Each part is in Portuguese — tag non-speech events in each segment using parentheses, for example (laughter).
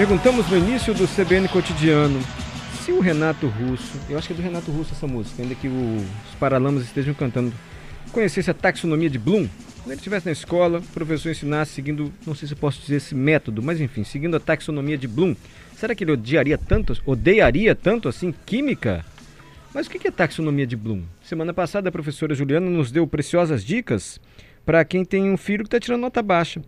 Perguntamos no início do CBN Cotidiano se o Renato Russo, eu acho que é do Renato Russo essa música, ainda que os Paralamas estejam cantando, conhecesse a taxonomia de Bloom. Quando ele estivesse na escola, o professor ensinasse seguindo, não sei se posso dizer esse método, mas enfim, seguindo a taxonomia de Bloom. Será que ele odiaria tanto, odiaria tanto assim química? Mas o que é taxonomia de Bloom? Semana passada a professora Juliana nos deu preciosas dicas para quem tem um filho que está tirando nota baixa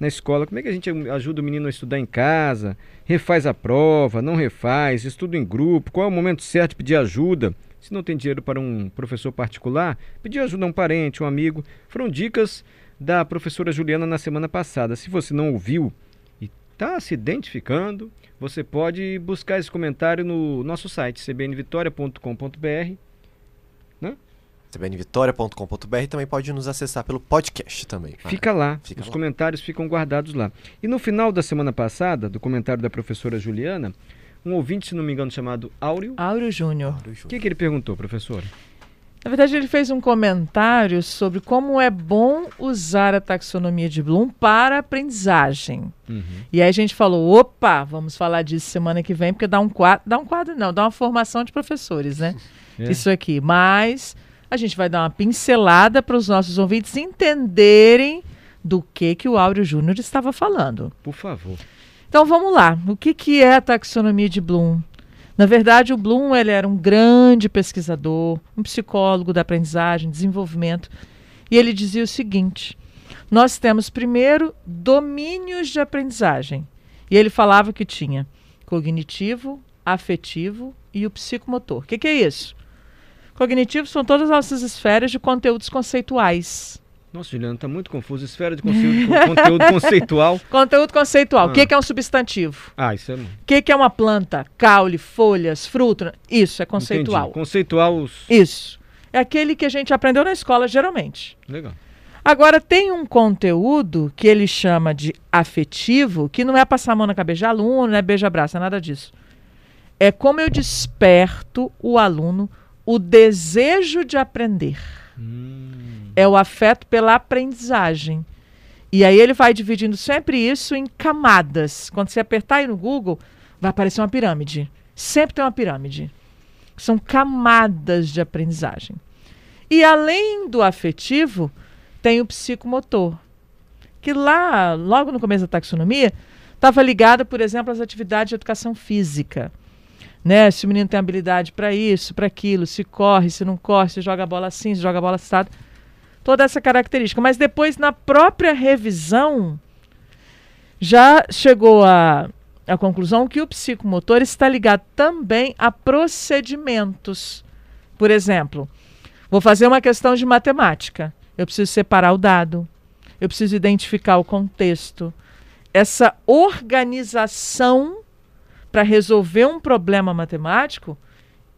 na escola. Como é que a gente ajuda o menino a estudar em casa? Refaz a prova, não refaz, estuda em grupo? Qual é o momento certo de pedir ajuda? Se não tem dinheiro para um professor particular, pedir ajuda a um parente, um amigo. Foram dicas da professora Juliana na semana passada. Se você não ouviu e está se identificando, você pode buscar esse comentário no nosso site cbnvitoria.com.br. Né? cbnvitoria.com.br também pode nos acessar pelo podcast também. Fica lá, Fica os lá. comentários ficam guardados lá. E no final da semana passada, do comentário da professora Juliana, um ouvinte, se não me engano, chamado Áureo. Áureo Júnior. O que, que ele perguntou, professora? Na verdade, ele fez um comentário sobre como é bom usar a taxonomia de Bloom para aprendizagem. Uhum. E aí a gente falou, opa, vamos falar disso semana que vem, porque dá um quadro, dá um quadro não, dá uma formação de professores, né? (laughs) É. Isso aqui. Mas a gente vai dar uma pincelada para os nossos ouvintes entenderem do que que o Áureo Júnior estava falando. Por favor. Então vamos lá. O que, que é a taxonomia de Bloom? Na verdade, o Bloom ele era um grande pesquisador, um psicólogo da aprendizagem, desenvolvimento, e ele dizia o seguinte: nós temos primeiro domínios de aprendizagem. E ele falava que tinha cognitivo, afetivo e o psicomotor. O que, que é isso? Cognitivo são todas as nossas esferas de conteúdos conceituais. Nossa, Juliana, está muito confuso. Esfera de conteúdo, (laughs) conteúdo conceitual. Conteúdo conceitual. O ah. que, que, é um substantivo? Ah, isso é. O que, que, é uma planta? Caule, folhas, fruto. Isso é conceitual. Entendi. Conceitual. Os... Isso. É aquele que a gente aprendeu na escola, geralmente. Legal. Agora, tem um conteúdo que ele chama de afetivo, que não é passar a mão na cabeça de aluno, não é beija-braço, é nada disso. É como eu desperto o aluno o desejo de aprender. Hum é o afeto pela aprendizagem. E aí ele vai dividindo sempre isso em camadas. Quando você apertar aí no Google, vai aparecer uma pirâmide. Sempre tem uma pirâmide. São camadas de aprendizagem. E além do afetivo, tem o psicomotor, que lá, logo no começo da taxonomia, estava ligado, por exemplo, às atividades de educação física. Né? Se o menino tem habilidade para isso, para aquilo, se corre, se não corre, se joga a bola assim, se joga a bola assado toda essa característica. Mas depois, na própria revisão, já chegou à, à conclusão que o psicomotor está ligado também a procedimentos. Por exemplo, vou fazer uma questão de matemática. Eu preciso separar o dado, eu preciso identificar o contexto. Essa organização para resolver um problema matemático,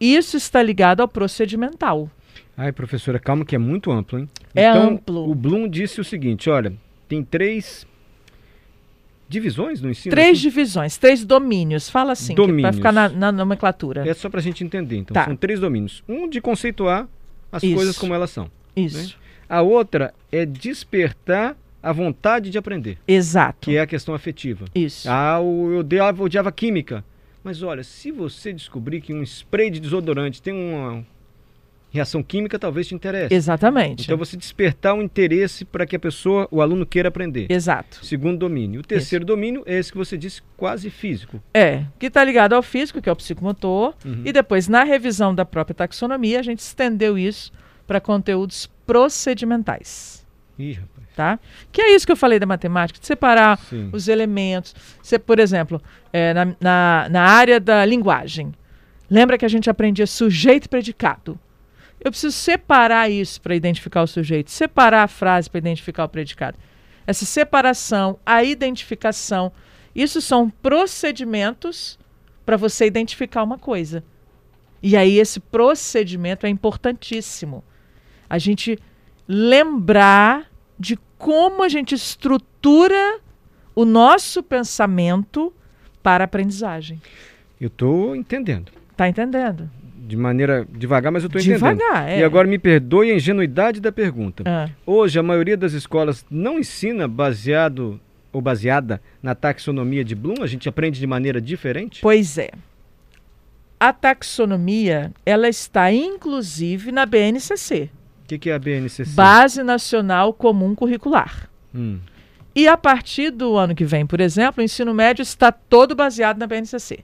isso está ligado ao procedimental. Ai, professora, calma que é muito amplo, hein? É então, amplo. O Bloom disse o seguinte: olha, tem três divisões no ensino? Três assim? divisões, três domínios. Fala assim, para ficar na, na, nomenclatura. É só para a gente entender. Então, tá. são três domínios. Um de conceituar as Isso. coisas como elas são. Né? Isso. Né? A outra é despertar a vontade de aprender. Exato. Que é a questão afetiva. Isso. Ah, eu odiava, odiava química. Mas olha, se você descobrir que um spray de desodorante tem uma, reação química talvez te interesse. Exatamente. Então você despertar um interesse para que a pessoa, o aluno queira aprender. Exato. Segundo domínio. O terceiro Isso. domínio é esse que você disse, quase físico. É, que está ligado ao físico, que é o psicomotor, uhum. e depois na revisão da própria taxonomia a gente estendeu isso para conteúdos procedimentais. Ih, rapaz. Tá? Que é isso que eu falei da matemática, de separar Sim. os elementos. Você, por exemplo, é, na, na, na área da linguagem, lembra que a gente aprendia sujeito e predicado? Eu preciso separar isso para identificar o sujeito, separar a frase para identificar o predicado. Essa separação, a identificação, isso são procedimentos para você identificar uma coisa. E aí esse procedimento é importantíssimo. A gente lembrar de como a gente estrutura o nosso pensamento para a aprendizagem. Eu estou entendendo. Está entendendo? de maneira devagar, mas eu estou entendendo. Devagar, é. E agora me perdoe a ingenuidade da pergunta. Ah. Hoje a maioria das escolas não ensina baseado ou baseada na taxonomia de Bloom? A gente aprende de maneira diferente? Pois é. A taxonomia, ela está inclusive na BNCC. O que, que é a BNCC? Base Nacional Comum Curricular. Hum. E a partir do ano que vem, por exemplo, o ensino médio está todo baseado na BNCC.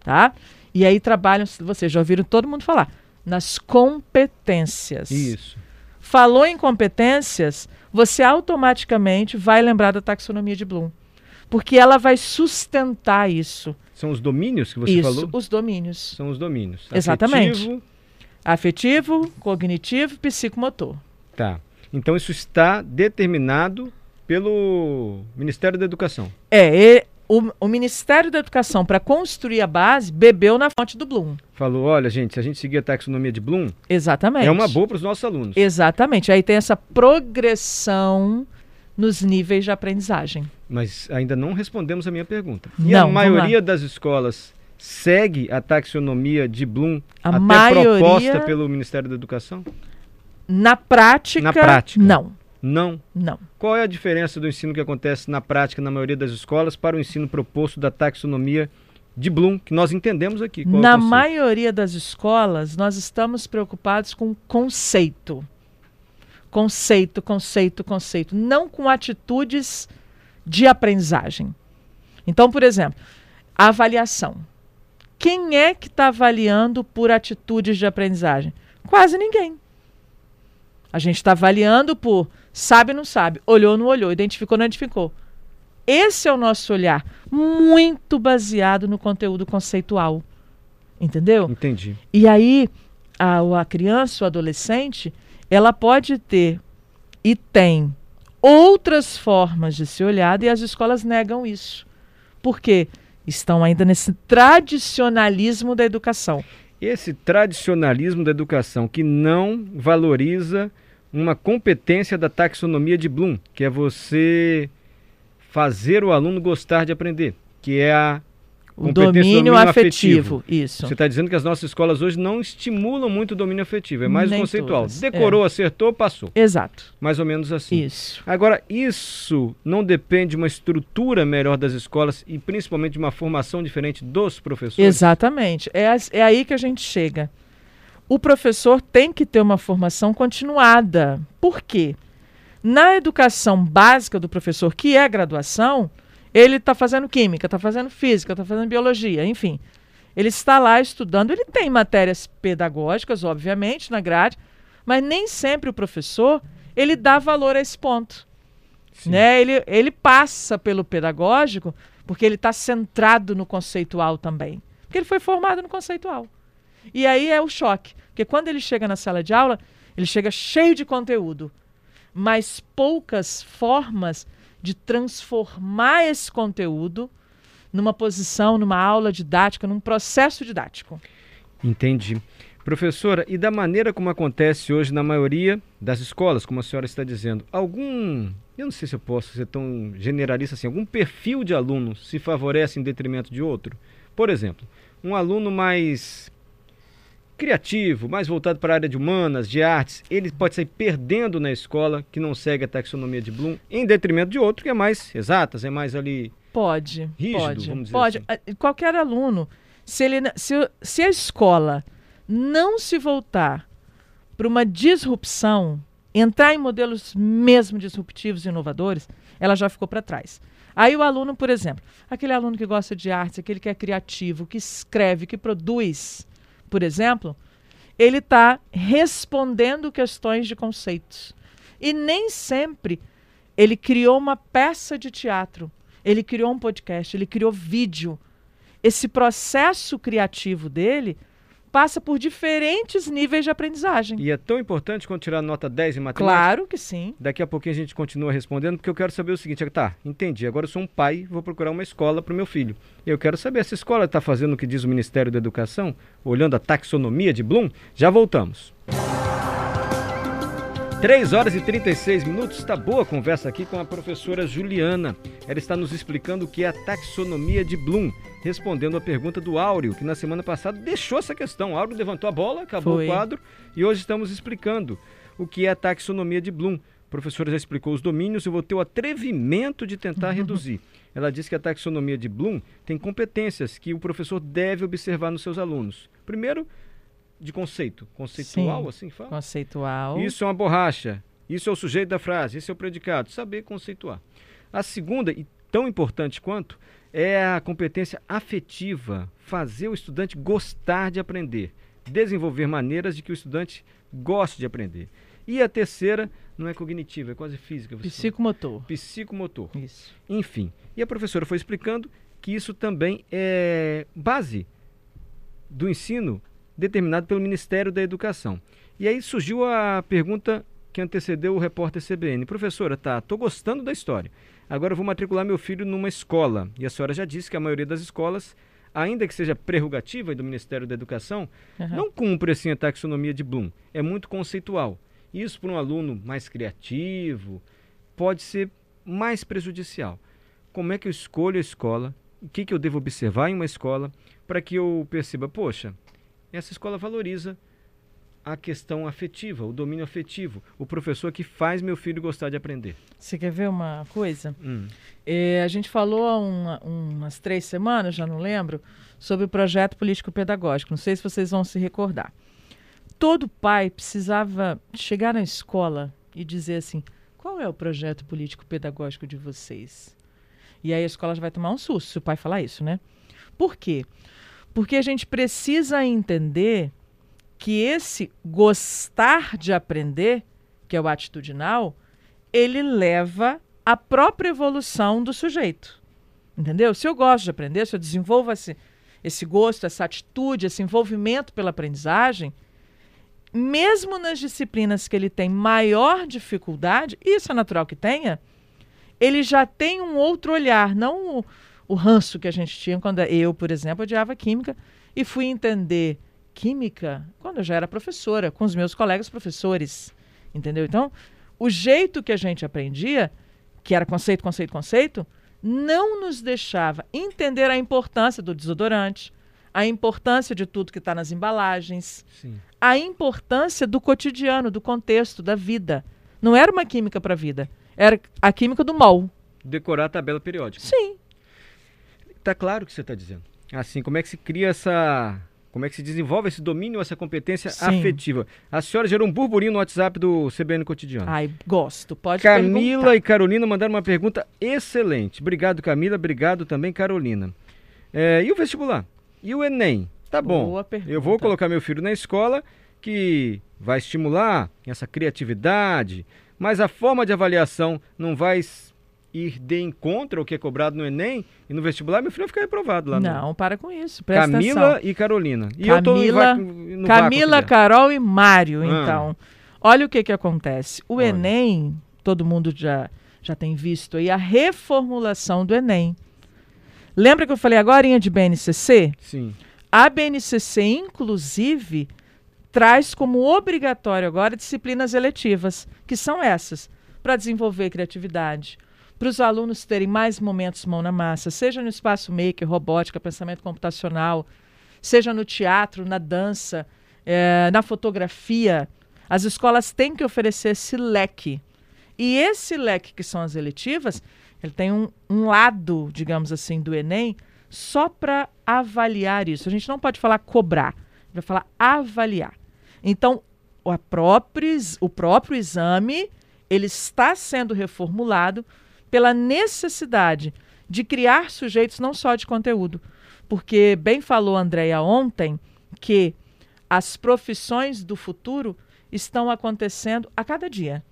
Tá? E aí trabalham, vocês já ouviram todo mundo falar, nas competências. Isso. Falou em competências, você automaticamente vai lembrar da taxonomia de Bloom. Porque ela vai sustentar isso. São os domínios que você isso, falou? os domínios. São os domínios. Exatamente. Afetivo, cognitivo, psicomotor. Tá. Então isso está determinado pelo Ministério da Educação. É, e o, o Ministério da Educação, para construir a base, bebeu na fonte do Bloom. Falou, olha, gente, se a gente seguir a taxonomia de Bloom, Exatamente. é uma boa para os nossos alunos. Exatamente. Aí tem essa progressão nos níveis de aprendizagem. Mas ainda não respondemos a minha pergunta. E Não, a maioria das escolas segue a taxonomia de Bloom A até maioria- proposta pelo Ministério da Educação? Na prática, Na prática. não. Não. Não. Qual é a diferença do ensino que acontece na prática na maioria das escolas para o ensino proposto da taxonomia de Bloom, que nós entendemos aqui? Qual é Na conceito? maioria das escolas, nós estamos preocupados com conceito. Conceito, conceito, conceito. Não com atitudes de aprendizagem. Então, por exemplo, a avaliação. Quem é que está avaliando por atitudes de aprendizagem? Quase ninguém. A gente está avaliando por sabe, não sabe, olhou, não olhou, identificou, não identificou. Esse é o nosso olhar, muito baseado no conteúdo conceitual. Entendeu? Entendi. E aí, a, a criança, o adolescente, ela pode ter e tem outras formas de ser olhada e as escolas negam isso. Por quê? Estão ainda nesse tradicionalismo da educação. Esse tradicionalismo da educação que não valoriza uma competência da taxonomia de Bloom, que é você fazer o aluno gostar de aprender, que é a O competência do domínio, afetivo. afetivo. Isso. Você está dizendo que as nossas escolas hoje não estimulam muito o domínio afetivo, é mais Nem conceitual. todas, é. Decorou, acertou, passou. Exato. Mais ou menos assim. Isso. Agora, isso não depende de uma estrutura melhor das escolas e principalmente de uma formação diferente dos professores? Exatamente. É, é aí que a gente chega. O professor tem que ter uma formação continuada. Por quê? Na educação básica do professor, que é graduação, ele está fazendo química, está fazendo física, está fazendo biologia, enfim. Ele está lá estudando, ele tem matérias pedagógicas, obviamente, na grade, mas nem sempre o professor ele dá valor a esse ponto. Sim. Né? Ele, ele passa pelo pedagógico porque ele está centrado no conceitual também. Porque ele foi formado no conceitual. E aí é o choque. Porque quando ele chega na sala de aula, ele chega cheio de conteúdo, mas poucas formas de transformar esse conteúdo numa posição, numa aula didática, num processo didático. Entendi. Professora, e da maneira como acontece hoje na maioria das escolas, como a senhora está dizendo, algum, eu não sei se eu posso ser tão generalista assim, algum perfil de aluno se favorece em detrimento de outro? Por exemplo, um aluno mais criativo, mais voltado para a área de humanas, de artes, ele pode sair perdendo na escola que não segue a taxonomia de Bloom, em detrimento de outro que é mais exatas, é mais ali Pode, Rígido, pode, vamos dizer pode. assim. Ah, Qualquer aluno, se, ele, se, se a escola não se voltar para uma disrupção, entrar em modelos mesmo disruptivos e inovadores, ela já ficou para trás. Aí o aluno, por exemplo, aquele aluno que gosta de artes, aquele que é criativo, que escreve, que produz, por exemplo, ele está respondendo questões de conceitos. E nem sempre ele criou uma peça de teatro, ele criou um podcast, ele criou vídeo. Esse processo criativo dele passa por diferentes níveis de aprendizagem. E é tão importante quando tirar nota 10 em matemática. Claro que sim. Daqui a pouquinho a gente continua respondendo, porque eu quero saber o seguinte: tá, entendi. Agora eu sou um pai, vou procurar uma escola para o meu filho. Eu quero saber, essa escola está fazendo o que diz o Ministério da Educação, olhando a taxonomia de Bloom? Já voltamos. 3 horas e 36 minutos, está boa a conversa aqui com a professora Juliana. Ela está nos explicando o que é a taxonomia de Bloom, respondendo a pergunta do Áureo, que na semana passada deixou essa questão. O Áureo levantou a bola, acabou Foi. o quadro, e hoje estamos explicando o que é a taxonomia de Bloom. A professora já explicou os domínios, eu vou ter o atrevimento de tentar (laughs) reduzir. Ela disse que a taxonomia de Bloom tem competências que o professor deve observar nos seus alunos. Primeiro, de conceito. Conceitual, Sim. assim fala? Conceitual. Isso é uma borracha. Isso é o sujeito da frase. Isso é o predicado. Saber conceituar. A segunda, e tão importante quanto, é a competência afetiva. Fazer o estudante gostar de aprender. Desenvolver maneiras de que o estudante goste de aprender. E a terceira, não é cognitiva, é quase física. Psicomotor. Psicomotor. Isso. Enfim. E a professora foi explicando que isso também é base do ensino determinado pelo Ministério da Educação. E aí surgiu a pergunta que antecedeu o repórter CBN. Professora, tá, tô gostando da história. Agora vou matricular meu filho numa escola. E a senhora já disse que a maioria das escolas, ainda que seja prerrogativa do Ministério da Educação, Aham. não cumpre assim a taxonomia de Bloom. É muito conceitual. Isso para um aluno mais criativo pode ser mais prejudicial. Como é que eu escolho a escola? O que, que eu devo observar em uma escola para que eu perceba, poxa, essa escola valoriza a questão afetiva, o domínio afetivo, o professor que faz meu filho gostar de aprender. Você quer ver uma coisa? Hum, É, a gente falou há uma- umas três semanas, já não lembro, sobre o projeto político-pedagógico. Não sei se vocês vão se recordar. Todo pai precisava chegar na escola e dizer assim: qual é o projeto político-pedagógico de vocês? E aí a escola já vai tomar um susto se o pai falar isso, né? Por quê? Porque a gente precisa entender que esse gostar de aprender, que é o atitudinal, ele leva à própria evolução do sujeito. Entendeu? Se eu gosto de aprender, se eu desenvolvo esse, esse gosto, essa atitude, esse envolvimento pela aprendizagem, mesmo nas disciplinas que ele tem maior dificuldade, isso é natural que tenha, ele já tem um outro olhar, não o, ranço que a gente tinha quando eu, por exemplo, odiava química e fui entender química quando eu já era professora, com os meus colegas professores. Entendeu? Então, o jeito que a gente aprendia, que era conceito, conceito, conceito, não nos deixava entender a importância do desodorante, a importância de tudo que está nas embalagens, sim. a importância do cotidiano, do contexto, da vida. Não era uma química para a vida, era a química do mal. Decorar a tabela periódica. Sim. Tá claro o que você está dizendo. Assim, como é que se cria essa. Como é que se desenvolve esse domínio, essa competência Sim. afetiva? A senhora gerou um burburinho no WhatsApp do CBN Cotidiano. Ai, gosto. Pode Camila perguntar. e Carolina mandaram uma pergunta excelente. Obrigado, Camila. Obrigado também, Carolina. É, e o vestibular? E o Enem? Tá bom. Boa pergunta. Eu vou colocar meu filho na escola que vai estimular essa criatividade, mas a forma de avaliação não vai ir de encontro ao que é cobrado no Enem e no vestibular, meu filho vai ficar reprovado lá no Não, para com isso. Presta Camila atenção. e Carolina. E eu tô no Camila- vácuo- no vácuo Camila, dentro. Carol e Mário, Ah. então. Olha o que que acontece. O Olha. Enem, todo mundo já, já tem visto aí, a reformulação do Enem. Lembra que eu falei agora de BNCC? Sim. A BNCC, inclusive, traz como obrigatório agora disciplinas eletivas, que são essas, para desenvolver criatividade, para os alunos terem mais momentos mão na massa, seja no espaço maker, robótica, pensamento computacional, seja no teatro, na dança, eh, na fotografia. As escolas têm que oferecer esse leque. E esse leque que são as eletivas, ele tem um, um lado, digamos assim, do Enem só para avaliar isso. A gente não pode falar cobrar, vai falar avaliar. Então, a próprio, ex- o próprio exame ele está sendo reformulado pela necessidade de criar sujeitos não só de conteúdo, porque bem falou a Andrea ontem que as profissões do futuro estão acontecendo a cada dia.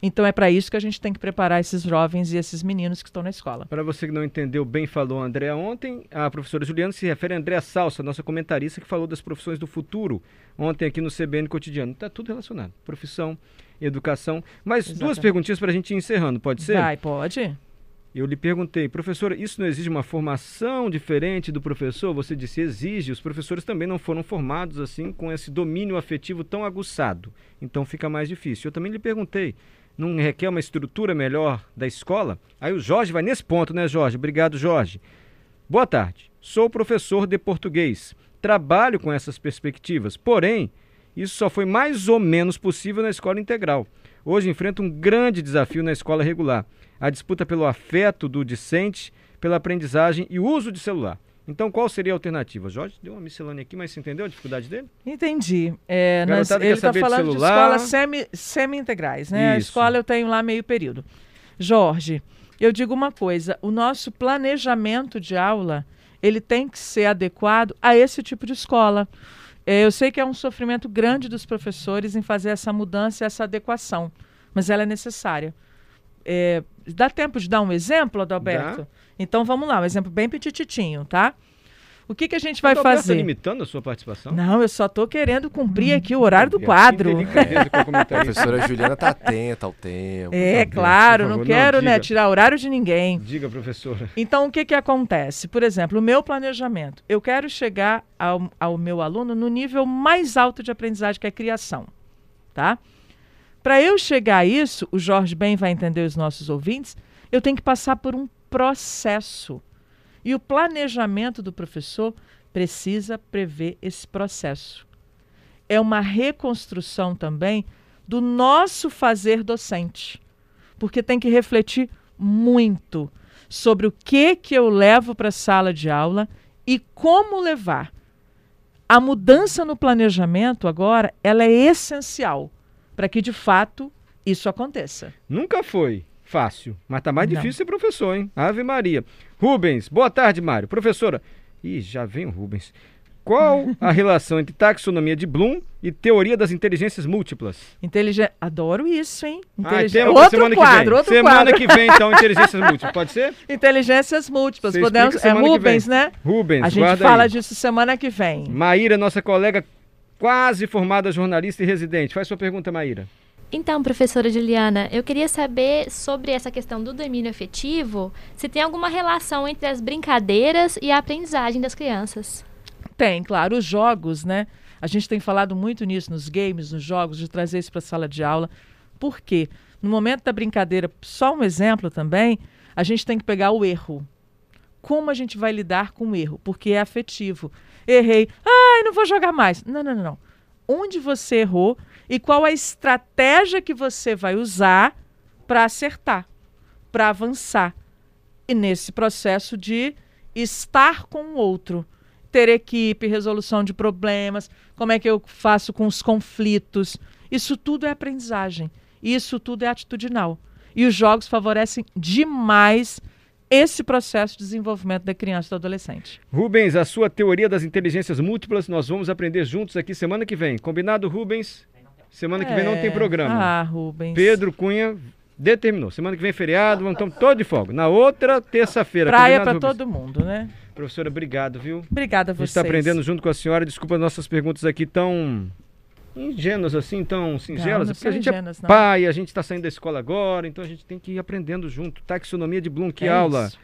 Então é para isso que a gente tem que preparar esses jovens e esses meninos que estão na escola. Para você que não entendeu bem, falou a Andréa ontem, a professora Juliana se refere a Andréa Salsa, nossa comentarista que falou das profissões do futuro ontem aqui no CBN Cotidiano. Está tudo relacionado. Profissão, educação. Mas duas Exatamente. perguntinhas para a gente ir encerrando, pode ser? Vai, pode? Eu lhe perguntei, professora, isso não exige uma formação diferente do professor? Você disse, exige. Os professores também não foram formados assim, com esse domínio afetivo tão aguçado. Então fica mais difícil. Eu também lhe perguntei, não requer uma estrutura melhor da escola? Aí o Jorge vai nesse ponto, né, Jorge? Obrigado, Jorge. Boa tarde. Sou professor de português. Trabalho com essas perspectivas. Porém, isso só foi mais ou menos possível na escola integral. hoje enfrenta um grande desafio na escola regular: a disputa pelo afeto do discente, pela aprendizagem e uso de celular. Então, qual seria a alternativa? Jorge deu uma miscelânea aqui, mas você entendeu a dificuldade dele? Entendi. É, quer ele está de falando de, celular. escolas semi, semi-integrais, né? A Isso. escola eu tenho lá meio período. Jorge, eu digo uma coisa: o nosso planejamento de aula ele tem que ser adequado a esse tipo de escola. É, eu sei que é um sofrimento grande dos professores em fazer essa mudança, essa adequação, mas ela é necessária. É, dá tempo de dar um exemplo, Adalberto? Dá. Então vamos lá, um exemplo bem petititinho, tá? O que, que a gente vai Adalberto fazer? Tá limitando a sua participação? Não, eu só estou querendo cumprir aqui o horário do Que quadro. (laughs) A professora Juliana tá atenta ao tempo. É, Por claro, não não, quero né, diga. tirar horário de ninguém. Diga, professora. Então, o que, que acontece? Por exemplo, o meu planejamento. Eu quero chegar ao, ao meu aluno no nível mais alto de aprendizagem, que é criação. Tá? Para eu chegar a isso, o Jorge bem vai entender os nossos ouvintes, eu tenho que passar por um processo. E o planejamento do professor precisa prever esse processo. É uma reconstrução também do nosso fazer docente. Porque tem que refletir muito sobre o que que eu levo para a sala de aula e como levar. A mudança no planejamento agora, ela é essencial para que de fato isso aconteça. Nunca foi fácil, mas tá mais Não. difícil ser professor, hein? Ave Maria. Rubens, boa tarde, Mário. Professora, ih, já vem o Rubens. Qual a (laughs) relação entre taxonomia de Bloom e teoria das inteligências múltiplas? Inteligente. Adoro isso, hein? Ah, tema pra Outro semana quadro, que vem. outro semana quadro. que vem, então, inteligências (laughs) múltiplas. Pode ser? Inteligências múltiplas. Você Podemos... É semana Rubens, né? Rubens, A gente fala aí. disso semana que vem. Maíra, nossa colega quase formada jornalista e residente. Faz sua pergunta, Maíra. Então, professora Juliana, eu queria saber sobre essa questão do domínio afetivo, se tem alguma relação entre as brincadeiras e a aprendizagem das crianças. Tem, claro. Os jogos, né? A gente tem falado muito nisso nos games, nos jogos, de trazer isso para a sala de aula. Por quê? No momento da brincadeira, só um exemplo também, a gente tem que pegar o erro. Como a gente vai lidar com o erro? Porque é afetivo. Errei. Ai, não vou jogar mais. Não, não, não, não. Onde você errou e qual a estratégia que você vai usar para acertar, para avançar. E nesse processo de estar com o outro ter equipe, resolução de problemas, como é que eu faço com os conflitos. Isso tudo é aprendizagem. Isso tudo é atitudinal. E os jogos favorecem demais esse processo de desenvolvimento da criança e do adolescente. Rubens, a sua teoria das inteligências múltiplas, nós vamos aprender juntos aqui semana que vem. Combinado, Rubens? Semana que vem não tem É. programa. Ah, Rubens. Pedro Cunha determinou. Semana que vem é feriado, vamos estar todos de folga. Na outra terça-feira. Praia para todo mundo, né? Professora, obrigado, viu? Obrigada a A gente vocês. está aprendendo junto com a senhora. Desculpa as nossas perguntas aqui tão ingênuas assim, tão singelas. não é porque a gente ingênuas, é não. pai, a gente está saindo da escola agora, então a gente tem que ir aprendendo junto. Taxonomia de Bloom, que É aula. isso.